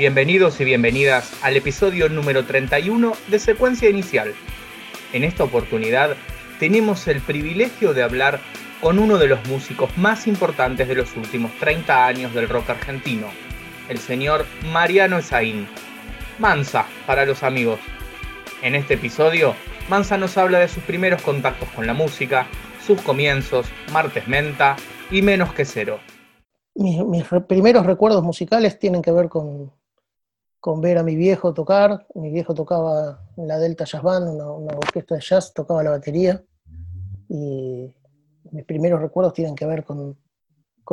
Bienvenidos y bienvenidas al episodio número 31 de Secuencia Inicial. En esta oportunidad tenemos el privilegio de hablar con uno de los músicos más importantes de los últimos 30 años del rock argentino, el señor Mariano Esaín. Mansa para los amigos. En este episodio, Mansa nos habla de sus primeros contactos con la música, sus comienzos, Martes Menta y Menos que Cero. Mis, primeros recuerdos musicales tienen que ver con, con, ver a mi viejo tocar. Mi viejo tocaba en la Delta Jazz Band, una, orquesta de jazz, tocaba la batería. Y mis primeros recuerdos tienen que ver con,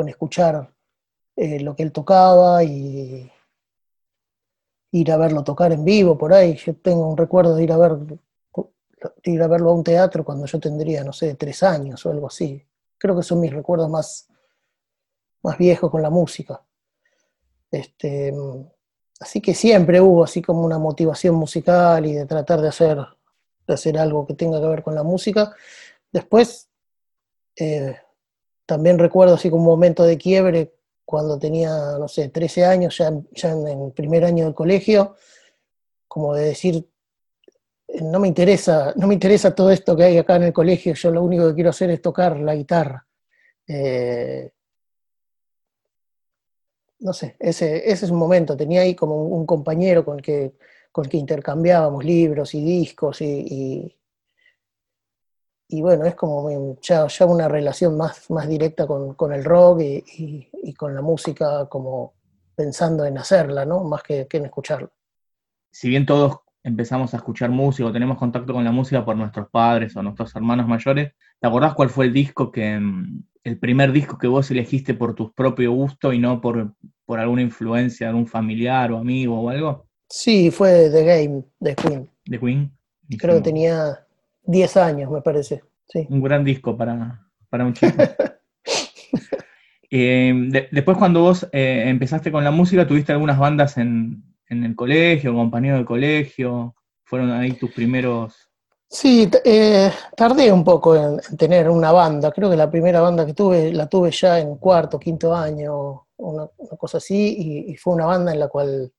escuchar eh, lo que él tocaba y ir a verlo tocar en vivo por ahí. Yo tengo un recuerdo de ir a ver ir a verlo a un teatro cuando yo tendría, no sé, tres años o algo así. Creo que son mis recuerdos más, más viejos con la música. Este, así que siempre hubo así como una motivación musical y de tratar de hacer, de hacer algo que tenga que ver con la música. Después, eh, también recuerdo así como un momento de quiebre cuando tenía, no sé, 13 años, ya, ya en el primer año del colegio, como de decir, no me interesa, no me interesa todo esto que hay acá en el colegio, yo lo único que quiero hacer es tocar la guitarra. Eh, no sé, ese, ese, es un momento, tenía ahí como un, compañero con el, que, con que intercambiábamos libros y discos y, y, bueno, es como ya, ya, una relación más, más directa con, con el rock y, y, con la música como pensando en hacerla, ¿no? Más que, que en escucharla. Si bien todos empezamos a escuchar música o tenemos contacto con la música por nuestros padres o nuestros hermanos mayores, ¿te acordás cuál fue el disco que, el primer disco que vos elegiste por tu propio gusto y no por, por alguna influencia de un familiar o amigo o algo? Sí, fue The Game de Queen. ¿De Queen? Creo que tenía 10 años, me parece. Sí. Un gran disco para, para un chico. Eh, después cuando vos eh, empezaste con la música, tuviste algunas bandas en, en el colegio, compañero de colegio? ¿Fueron ahí tus primeros...? Sí, eh, tardé un poco en, tener una banda. Creo que la primera banda que tuve la tuve ya en cuarto, quinto año, una, cosa así, y, fue una banda en la cual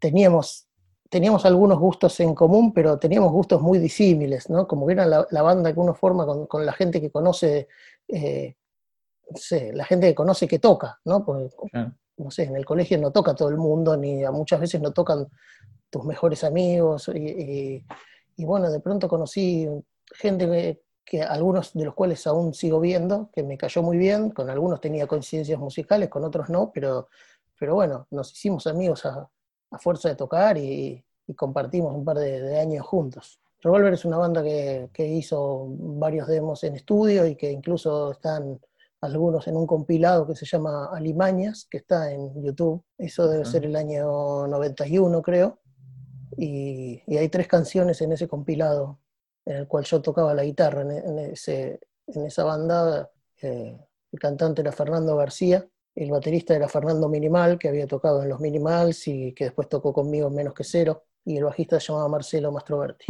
teníamos, teníamos algunos gustos en común, pero teníamos gustos muy disímiles, ¿no? Como que era la, banda que uno forma con, la gente que conoce, eh, no sé, la gente que conoce que toca, ¿no? No sé, en el colegio no toca todo el mundo, ni a muchas veces no tocan tus mejores amigos, y, bueno, de pronto conocí gente que, algunos de los cuales aún sigo viendo, que me cayó muy bien, con algunos tenía coincidencias musicales, con otros no, pero, pero bueno, nos hicimos amigos a, fuerza de tocar y, compartimos un par de, años juntos. Revolver es una banda que, que hizo varios demos en estudio y que incluso están algunos en un compilado que se llama Alimañas, que está en YouTube. Eso debe ser el año 91, creo. Y, hay tres canciones en ese compilado, en el cual yo tocaba la guitarra en, ese, en esa banda. Eh, el cantante era Fernando García, el baterista era Fernando Minimal, que había tocado en los Minimals y que después tocó conmigo Menos que Cero, y el bajista se llamaba Marcelo Mastroberti.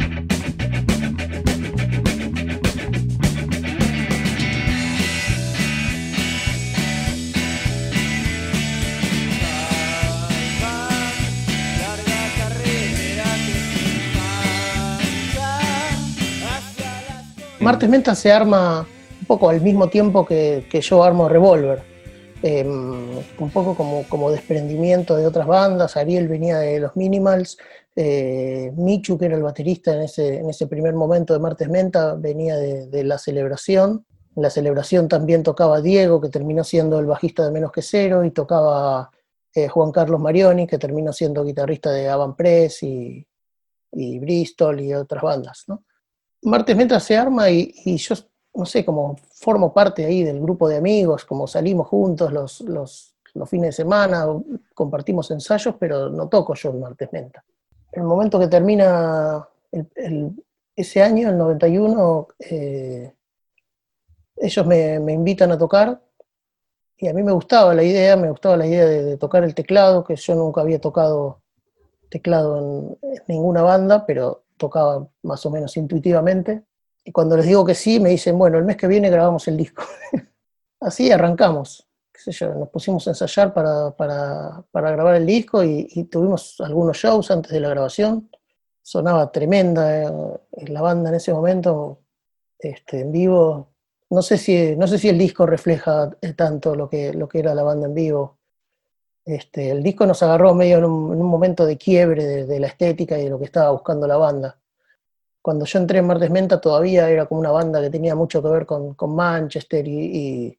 Martes Menta se arma un poco al mismo tiempo que, yo armo Revolver. Em, un poco como, desprendimiento de otras bandas. Ariel venía de los Minimals. Eh, Michu, que era el baterista en ese, primer momento de Martes Menta, venía de, La Celebración. En La Celebración también tocaba Diego, que terminó siendo el bajista de Menos que Cero, y tocaba eh, Juan Carlos Marioni, que terminó siendo guitarrista de Avan Press y, y Bristol y otras bandas. ¿no? Martes Menta se arma y, yo, no sé, como formo parte ahí del grupo de amigos, como salimos juntos los, los, fines de semana, compartimos ensayos, pero no toco yo en Martes Menta. En el momento que termina ese año, el 91, eh, ellos me, invitan a tocar y a mí me gustaba la idea, me gustaba la idea de, tocar el teclado, que yo nunca había tocado teclado en ninguna banda, pero tocaba más o menos intuitivamente. Y cuando les digo que sí, me dicen, bueno, el mes que viene grabamos el disco. Así arrancamos. qué sé yo, nos pusimos a ensayar para, grabar el disco y, tuvimos algunos shows antes de la grabación. Sonaba tremenda eh, la banda en ese momento, este, en vivo. No sé, si, no sé si el disco refleja tanto lo que, lo que era la banda en vivo. Este, el disco nos agarró medio en un, momento de quiebre de, la estética y de lo que estaba buscando la banda. Cuando yo entré en Martes Menta todavía era como una banda que tenía mucho que ver con, Manchester y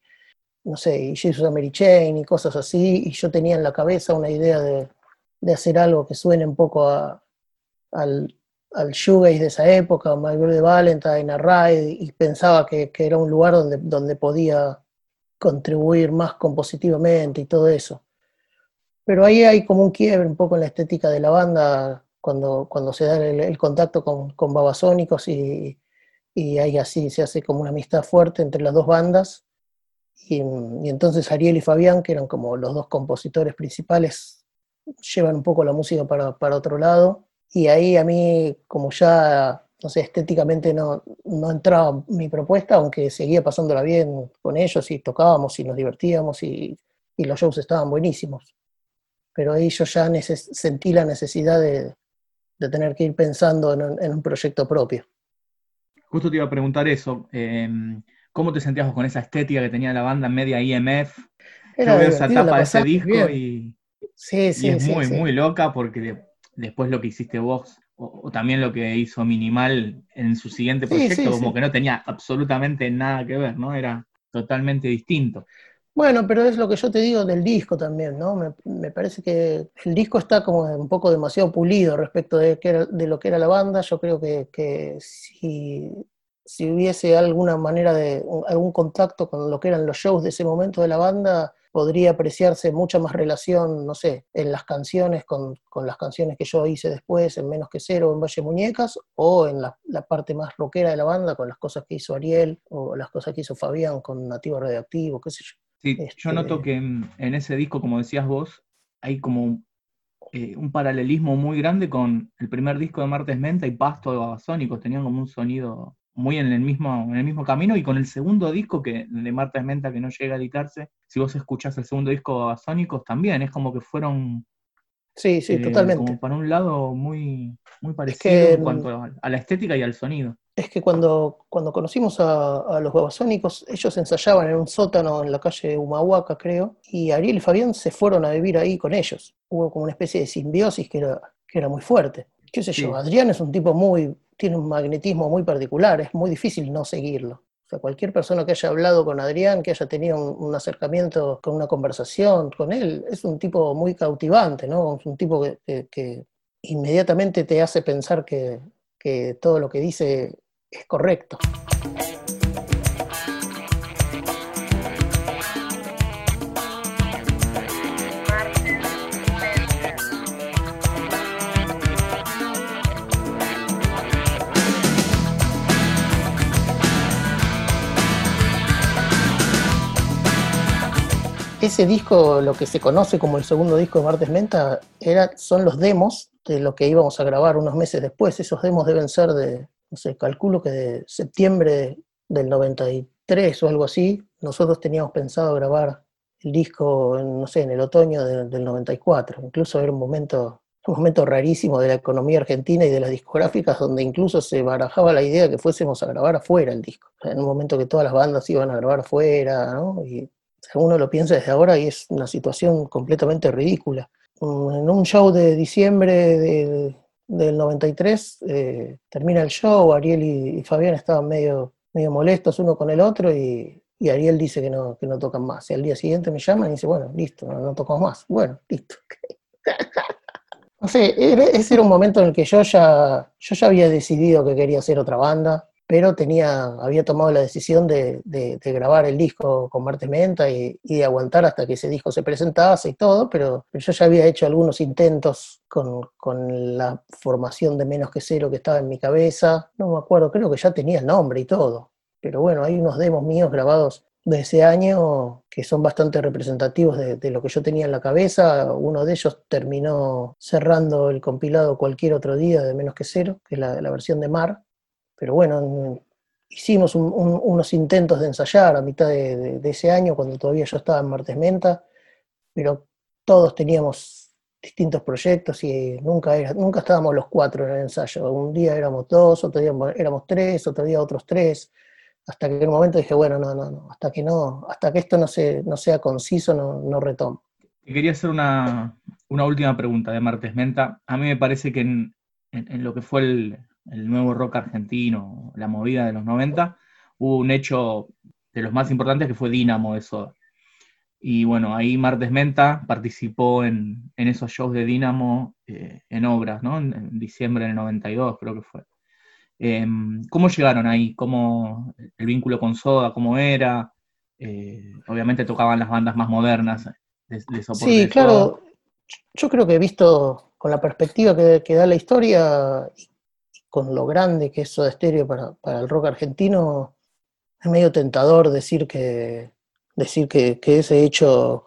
no sé, y Jesus Mary Chain y cosas así, y yo tenía en la cabeza una idea de, hacer algo que suene un poco al, al shoegaze de esa época, My de Valentine, a Ride, y pensaba que, era un lugar donde, donde podía contribuir más compositivamente y todo eso. Pero ahí hay como un quiebre un poco en la estética de la banda cuando, cuando se da el, contacto con, con Babasónicos y, y ahí así se hace como una amistad fuerte entre las dos bandas y, entonces Ariel y Fabián, que eran como los dos compositores principales, llevan un poco la música para, para otro lado. Y ahí a mí, como ya, no sé, estéticamente no, no entraba mi propuesta, aunque seguía pasándola bien con ellos y tocábamos y nos divertíamos y, y los shows estaban buenísimos. Pero ahí yo ya sentí la necesidad de, de, tener que ir pensando en, en, un proyecto propio. Justo te iba a preguntar eso. Eh, ¿Cómo te sentías con esa estética que tenía la banda media IMF? Yo veo esa tapa de ese disco y, sí, sí, es muy, muy loca porque después lo que hiciste vos, o, también lo que hizo Minimal en su siguiente proyecto, como que no tenía absolutamente nada que ver, ¿no? Era totalmente distinto. Bueno, pero es lo que yo te digo del disco también, ¿no? Me, parece que el disco está como un poco demasiado pulido respecto de, de lo que era la banda. Yo creo que, que si si hubiese alguna manera de algún contacto con lo que eran los shows de ese momento de la banda, podría apreciarse mucha más relación, no sé, en las canciones con, las canciones que yo hice después, en Menos que Cero, en Valle Muñecas, o en la, parte más rockera de la banda, con las cosas que hizo Ariel, o las cosas que hizo Fabián con Nativo Radioactivo, qué sé yo. Sí, yo este, noto que en, ese disco, como decías vos, hay como eh, un paralelismo muy grande con el primer disco de Martes Menta y Pasto de Babasónicos, tenían como un sonido muy en el mismo, en el mismo camino y con el segundo disco que, de Marta Esmenta que no llega a editarse, si vos escuchás el segundo disco Sónicos también, es como que fueron Sí, sí, eh, totalmente. Como para un lado muy, muy parecido en cuanto a, la estética y al sonido. Es que cuando, cuando conocimos a, los babasónicos, ellos ensayaban en un sótano en la calle Humahuaca, creo, y Ariel y Fabián se fueron a vivir ahí con ellos. Hubo como una especie de simbiosis que era, que era muy fuerte. ¿Qué sé yo? Adrián es un tipo muy, tiene un magnetismo muy particular, es muy difícil no seguirlo. O sea, cualquier persona que haya hablado con Adrián, que haya tenido un, acercamiento con una conversación con él, es un tipo muy cautivante, ¿no? Es un tipo que, inmediatamente te hace pensar que, que todo lo que dice es correcto. ese disco, lo que se conoce como el segundo disco de Martes Menta, era, son los demos de lo que íbamos a grabar unos meses después. Esos demos deben ser de, no sé, calculo que de septiembre del 93 o algo así. Nosotros teníamos pensado grabar el disco, no sé, en el otoño del 94. Incluso era un momento, un momento rarísimo de la economía argentina y de las discográficas, donde incluso se barajaba la idea de que fuésemos a grabar afuera el disco. En un momento que todas las bandas iban a grabar afuera, ¿no? Y uno lo piensa desde ahora y es una situación completamente ridícula. En un show de diciembre del 93 eh, termina el show, Ariel y, Fabián estaban medio, medio molestos uno con el otro y, Ariel dice que no, que no tocan más. Y al día siguiente me llaman y dice, bueno, listo, no, tocamos más. Bueno, listo. no sé, ese era un momento en el que yo ya, yo ya había decidido que quería hacer otra banda pero tenía, había tomado la decisión de, grabar el disco con Marte Menta y, de aguantar hasta que ese disco se presentase y todo, pero yo ya había hecho algunos intentos con, la formación de Menos que Cero que estaba en mi cabeza, no me acuerdo, creo que ya tenía el nombre y todo, pero bueno, hay unos demos míos grabados de ese año que son bastante representativos de, lo que yo tenía en la cabeza. Uno de ellos terminó cerrando el compilado cualquier otro día de Menos que Cero, que es la versión de Mar, pero bueno, hicimos unos intentos de ensayar a mitad de, ese año, cuando todavía yo estaba en Martes Menta, pero todos teníamos distintos proyectos y nunca, era, nunca estábamos los cuatro en el ensayo. Un día éramos dos, otro día éramos tres, otro día otros tres, hasta que en un momento dije, bueno, no, no, no, hasta que no, hasta que esto no, se, no sea conciso, no, no retomo. Quería hacer una, última pregunta de Martes Menta. A mí me parece que en, en lo que fue el, el nuevo rock argentino, la movida de los 90, hubo un hecho de los más importantes que fue Dínamo de Soda. Y bueno, ahí Martes Menta participó en, esos shows de Dínamo eh, en obras, ¿no? En, diciembre del 92 creo que fue. Em, ¿Cómo llegaron ahí? ¿Cómo el vínculo con Soda? ¿Cómo era? Eh, obviamente tocaban las bandas más modernas de, Sí, claro. Yo creo que he visto con la perspectiva que, que da la historia con lo grande que es Soda Stereo para, el rock argentino, es medio tentador decir que, decir que, ese hecho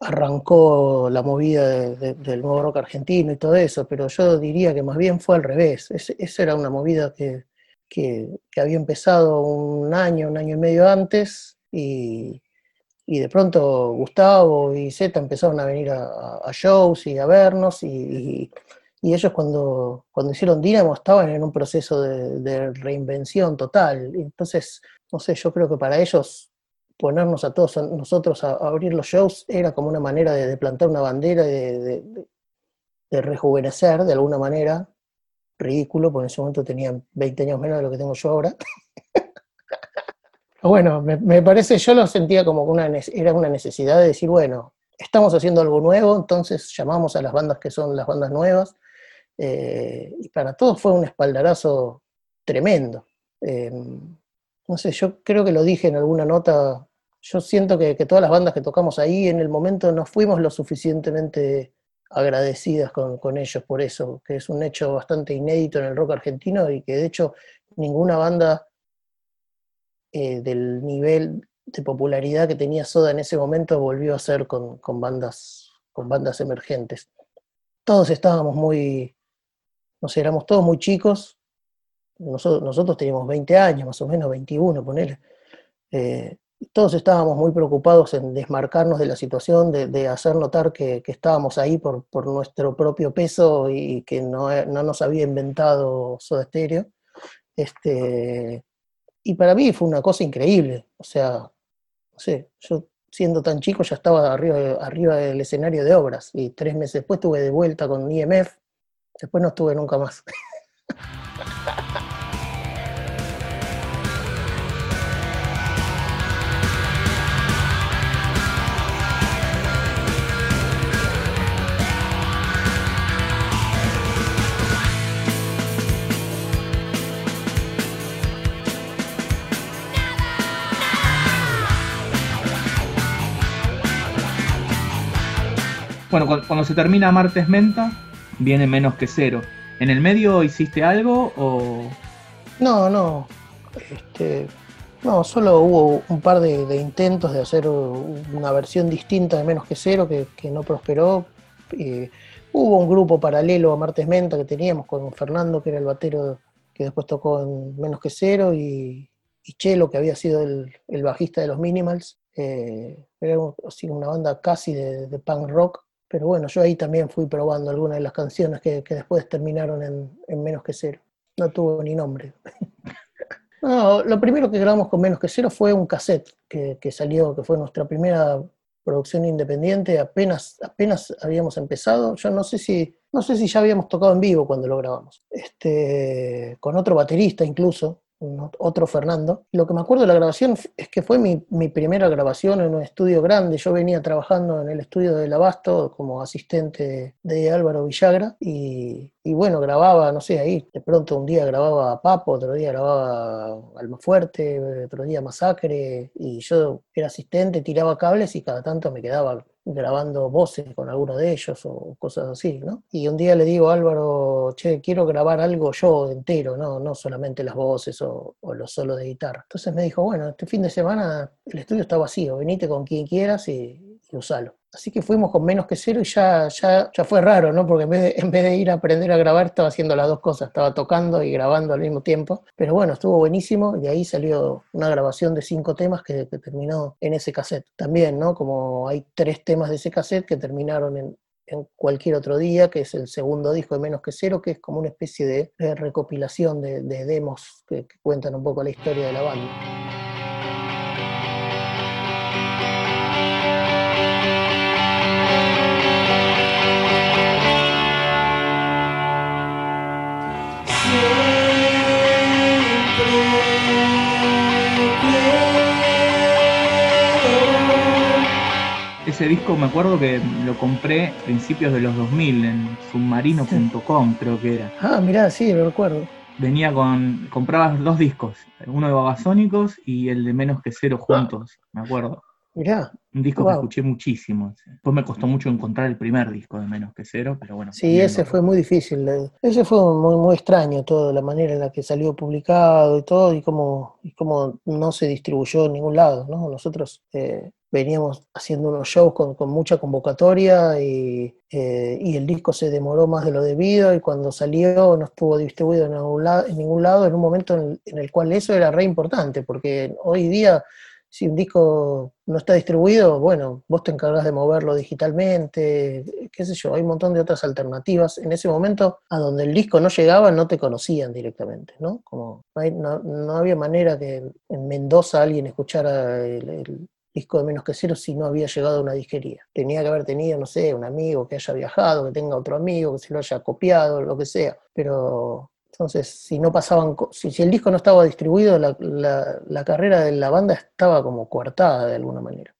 arrancó la movida del nuevo rock argentino y todo eso, pero yo diría que más bien fue al revés. esa era una movida que, había empezado un año, un año y medio antes, y, de pronto Gustavo y Zeta empezaron a venir a, shows y a vernos, y, y ellos cuando, cuando hicieron Dynamo estaban en un proceso de, reinvención total. Entonces, no sé, yo creo que para ellos ponernos a todos nosotros a, abrir los shows era como una manera de, plantar una bandera, de, de, rejuvenecer de alguna manera. Ridículo, porque en ese momento tenían 20 años menos de lo que tengo yo ahora. bueno, me, me, parece, yo lo sentía como una, era una necesidad de decir, bueno, estamos haciendo algo nuevo, entonces llamamos a las bandas que son las bandas nuevas eh, y para todos fue un espaldarazo tremendo. Eh, no sé, yo creo que lo dije en alguna nota, yo siento que, todas las bandas que tocamos ahí en el momento no fuimos lo suficientemente agradecidas con, ellos por eso, que es un hecho bastante inédito en el rock argentino y que de hecho ninguna banda eh, del nivel de popularidad que tenía Soda en ese momento volvió a ser con, bandas, con bandas emergentes. Todos estábamos muy, no sé, éramos todos muy chicos, nosotros, nosotros teníamos 20 años, más o menos 21, ponele. Eh, todos estábamos muy preocupados en desmarcarnos de la situación, de, hacer notar que, estábamos ahí por, nuestro propio peso y que no, nos había inventado Soda Stereo. Este, y para mí fue una cosa increíble. O sea, no sé, yo siendo tan chico ya estaba arriba, arriba del escenario de obras y tres meses después estuve de vuelta con IMF Después no estuve nunca más. Bueno, cuando se termina Martes Menta, viene menos que cero. ¿En el medio hiciste algo o...? No, no. Este, no, solo hubo un par de, intentos de hacer una versión distinta de Menos que Cero que, no prosperó. hubo un grupo paralelo a Martes Menta que teníamos con Fernando, que era el batero que después tocó en Menos que Cero, y, Chelo, que había sido el, bajista de los Minimals. Eh, era una banda casi de punk rock pero bueno, yo ahí también fui probando algunas de las canciones que, después terminaron en, Menos que Cero. No tuvo ni nombre. no, lo primero que grabamos con Menos que Cero fue un cassette que, salió, que fue nuestra primera producción independiente, apenas, apenas habíamos empezado. Yo no sé si, no sé si ya habíamos tocado en vivo cuando lo grabamos. Este, con otro baterista incluso, otro Fernando. Lo que me acuerdo de la grabación es que fue mi, primera grabación en un estudio grande. Yo venía trabajando en el estudio del Abasto como asistente de Álvaro Villagra y, bueno, grababa, no sé, ahí de pronto un día grababa Papo, otro día grababa Alma Fuerte, otro día Masacre y yo era asistente, tiraba cables y cada tanto me quedaba grabando voces con alguno de ellos o cosas así, ¿no? Y un día le digo a Álvaro, che, quiero grabar algo yo entero, no, no solamente las voces o, los solos de guitarra. Entonces me dijo, bueno, este fin de semana el estudio está vacío, venite con quien quieras y, usalo. Así que fuimos con menos que cero y ya, ya, ya fue raro, ¿no? Porque en vez, de, en vez de ir a aprender a grabar, estaba haciendo las dos cosas, estaba tocando y grabando al mismo tiempo. Pero bueno, estuvo buenísimo y de ahí salió una grabación de cinco temas que, que terminó en ese cassette. También, ¿no? Como hay tres temas de ese cassette que terminaron en, en cualquier otro día, que es el segundo disco de Menos que Cero, que es como una especie de, de recopilación de, de demos que, que cuentan un poco la historia de la banda. Ese disco me acuerdo que lo compré a principios de los 2000 en submarino.com, creo que era. Ah, mirá, sí, lo recuerdo. Venía con. comprabas dos discos, uno de Babasónicos y el de Menos que Cero juntos, me acuerdo. Mirá. Un disco que escuché muchísimo. Después me costó mucho encontrar el primer disco de Menos que Cero, pero bueno. Sí, ese fue muy difícil. Ese fue muy, muy extraño todo, la manera en la que salió publicado y todo, y cómo, y cómo no se distribuyó en ningún lado, ¿no? Nosotros eh, veníamos haciendo unos shows con, mucha convocatoria y, eh, y, el disco se demoró más de lo debido y cuando salió no estuvo distribuido en ningún lado, en, ningún lado, en un momento en, el cual eso era re importante, porque hoy día si un disco no está distribuido, bueno, vos te encargas de moverlo digitalmente, qué sé yo, hay un montón de otras alternativas. En ese momento, a donde el disco no llegaba, no te conocían directamente, ¿no? Como no, no había manera que en Mendoza alguien escuchara el, disco de menos que cero si no había llegado a una disquería. Tenía que haber tenido, no sé, un amigo que haya viajado, que tenga otro amigo, que se lo haya copiado, lo que sea. Pero entonces, si no pasaban, si, el disco no estaba distribuido, la, la, carrera de la banda estaba como coartada de alguna manera.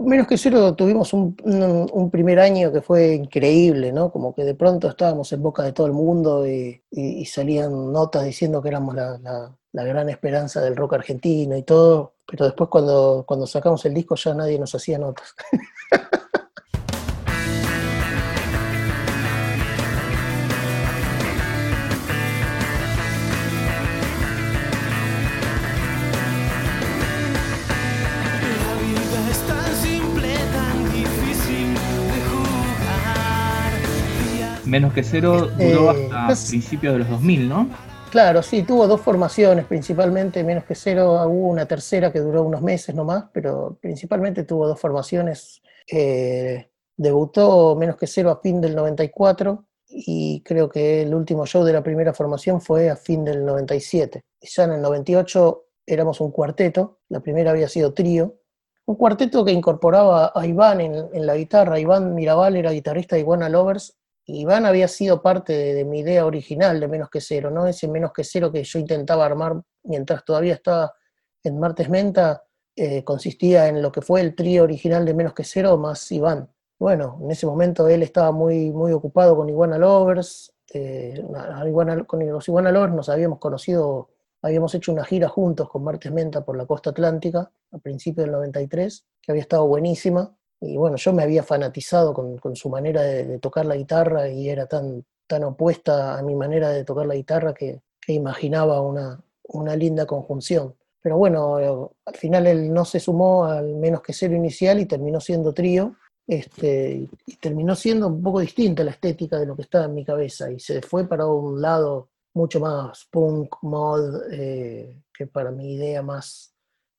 Menos que cero tuvimos un, un, primer año que fue increíble, ¿no? Como que de pronto estábamos en boca de todo el mundo y, salían notas diciendo que éramos la, la, gran esperanza del rock argentino y todo, pero después cuando, cuando sacamos el disco ya nadie nos hacía notas. Menos que cero duró eh, hasta pues, principios de los 2000, ¿no? Claro, sí, tuvo dos formaciones principalmente, menos que cero hubo una tercera que duró unos meses nomás, pero principalmente tuvo dos formaciones. Eh, debutó menos que cero a fin del 94 y creo que el último show de la primera formación fue a fin del 97. Ya en el 98 éramos un cuarteto, la primera había sido trío, un cuarteto que incorporaba a Iván en, en la guitarra, Iván Mirabal era guitarrista de Iguana Lovers Iván había sido parte de, mi idea original de Menos que Cero, ¿no? Ese Menos que Cero que yo intentaba armar mientras todavía estaba en Martes Menta, eh, consistía en lo que fue el trío original de Menos que Cero más Iván. Bueno, en ese momento él estaba muy, muy ocupado con Iguana Lovers, eh, con los Iguana Lovers nos habíamos conocido, habíamos hecho una gira juntos con Martes Menta por la costa atlántica a principios del 93, que había estado buenísima, y bueno, yo me había fanatizado con, con su manera de, tocar la guitarra y era tan, tan opuesta a mi manera de tocar la guitarra que, que imaginaba una, una, linda conjunción. Pero bueno, al final él no se sumó al menos que cero inicial y terminó siendo trío. Este, y terminó siendo un poco distinta la estética de lo que estaba en mi cabeza y se fue para un lado mucho más punk, mod, eh, que para mi idea más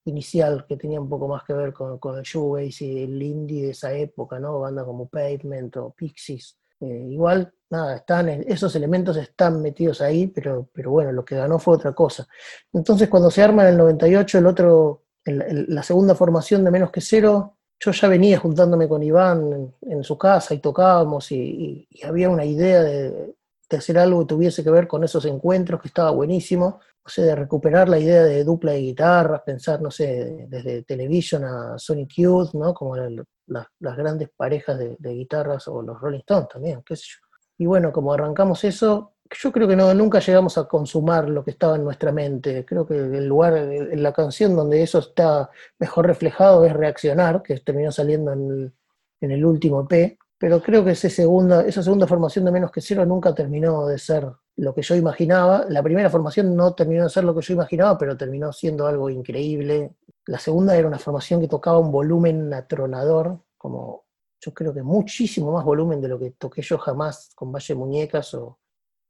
inicial que tenía un poco más que ver con, con el shoegaze y el indie de esa época, ¿no? Banda como Pavement o Pixies. Eh, igual, nada, están, esos elementos están metidos ahí, pero, pero bueno, lo que ganó fue otra cosa. Entonces, cuando se arma en el 98 el otro, la segunda formación de Menos que Cero, yo ya venía juntándome con Iván en, su casa y tocábamos y, y había una idea de, de hacer algo que tuviese que ver con esos encuentros, que estaba buenísimo, no sé, de recuperar la idea de dupla de guitarras, pensar, no sé, desde Television a Sonic Youth, ¿no? Como la, las grandes parejas de, guitarras o los Rolling Stones también, qué sé yo. Y bueno, como arrancamos eso, yo creo que no, nunca llegamos a consumar lo que estaba en nuestra mente. Creo que el lugar, la canción donde eso está mejor reflejado es Reaccionar, que terminó saliendo en el, en el último EP, pero creo que ese segunda, esa segunda formación de Menos que Cero nunca terminó de ser lo que yo imaginaba. La primera formación no terminó de ser lo que yo imaginaba, pero terminó siendo algo increíble. La segunda era una formación que tocaba un volumen atronador, como, yo creo que muchísimo más volumen de lo que toqué yo jamás con Valle de Muñecas o...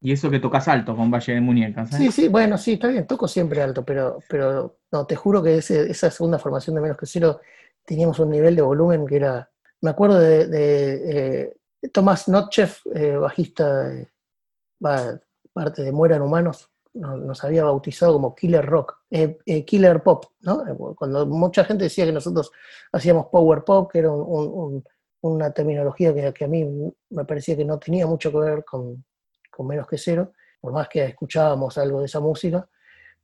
Y eso que tocas alto con Valle de Muñecas. ¿eh? Sí, sí, bueno, sí, está bien, toco siempre alto, pero, pero no, te juro que esa segunda formación de menos que cero teníamos un nivel de volumen que era... Me acuerdo de, de eh, Tomás Notchev, eh, bajista, parte de Mueran Humanos, nos había bautizado como Killer Rock, eh, eh, Killer Pop, ¿no? Cuando mucha gente decía que nosotros hacíamos Power Pop, que era una terminología que, a mí me parecía que no tenía mucho que ver con, menos que cero, por más que escuchábamos algo de esa música,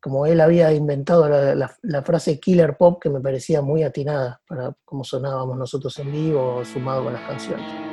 como él había inventado la, frase Killer Pop que me parecía muy atinada para cómo sonábamos nosotros en vivo, sumado con las canciones.